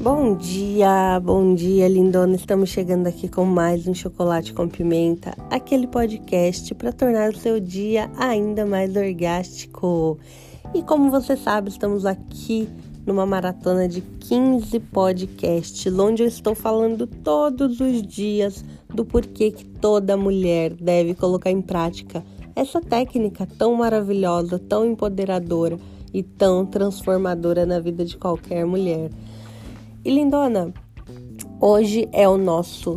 Bom dia, bom dia, lindona. Estamos chegando aqui com mais um chocolate com pimenta, aquele podcast para tornar o seu dia ainda mais orgástico. E como você sabe, estamos aqui numa maratona de 15 podcasts, onde eu estou falando todos os dias do porquê que toda mulher deve colocar em prática essa técnica tão maravilhosa, tão empoderadora e tão transformadora na vida de qualquer mulher. E lindona, hoje é o nosso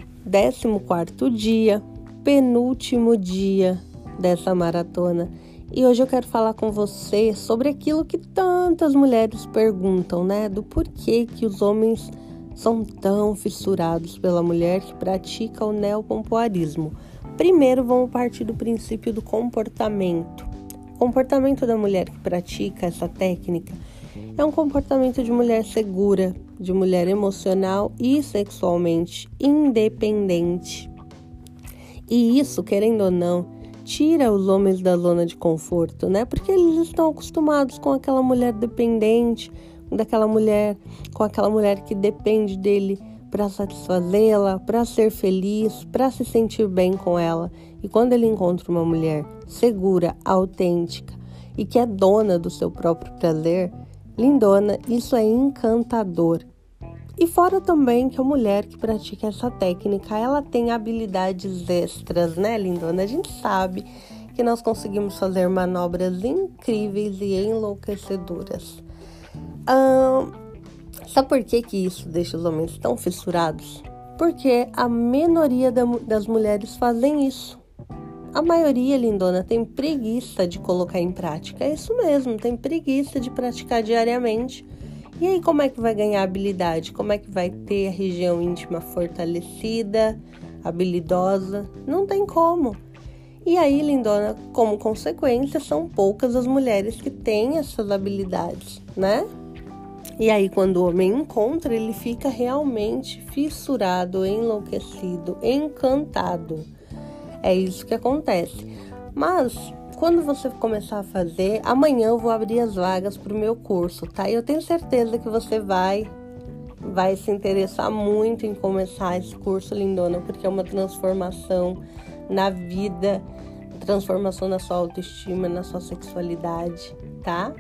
14 dia, penúltimo dia dessa maratona. E hoje eu quero falar com você sobre aquilo que tantas mulheres perguntam, né? Do porquê que os homens são tão fissurados pela mulher que pratica o neopompoarismo. Primeiro, vamos partir do princípio do comportamento. O comportamento da mulher que pratica essa técnica é um comportamento de mulher segura, de mulher emocional e sexualmente independente. E isso, querendo ou não, tira os homens da zona de conforto, né? Porque eles estão acostumados com aquela mulher dependente, daquela mulher, com aquela mulher que depende dele para satisfazê-la, para ser feliz, para se sentir bem com ela. E quando ele encontra uma mulher segura, autêntica e que é dona do seu próprio prazer, lindona, isso é encantador. E fora também que a mulher que pratica essa técnica, ela tem habilidades extras, né, lindona? A gente sabe que nós conseguimos fazer manobras incríveis e enlouquecedoras. Sabe por que, que isso deixa os homens tão fissurados? Porque a minoria das mulheres fazem isso. A maioria, lindona, tem preguiça de colocar em prática. É isso mesmo, tem preguiça de praticar diariamente. E aí, como é que vai ganhar habilidade? Como é que vai ter a região íntima fortalecida, habilidosa? Não tem como. E aí, lindona, como consequência, são poucas as mulheres que têm essas habilidades, né? E aí, quando o homem encontra, ele fica realmente fissurado, enlouquecido, encantado. É isso que acontece. Mas quando você começar a fazer, amanhã eu vou abrir as vagas para o meu curso, tá? E eu tenho certeza que você vai vai se interessar muito em começar esse curso, lindona, porque é uma transformação na vida, transformação na sua autoestima, na sua sexualidade, tá?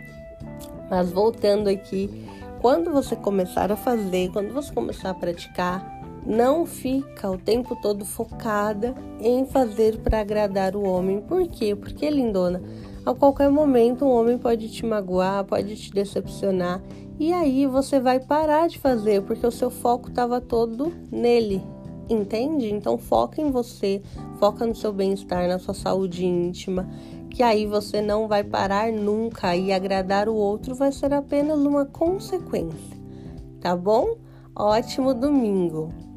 Mas voltando aqui, quando você começar a fazer, quando você começar a praticar, não fica o tempo todo focada em fazer para agradar o homem. Por quê? Porque, lindona, a qualquer momento um homem pode te magoar, pode te decepcionar e aí você vai parar de fazer porque o seu foco estava todo nele. Entende? Então foca em você, foca no seu bem-estar, na sua saúde íntima, que aí você não vai parar nunca e agradar o outro vai ser apenas uma consequência. Tá bom? Ótimo domingo!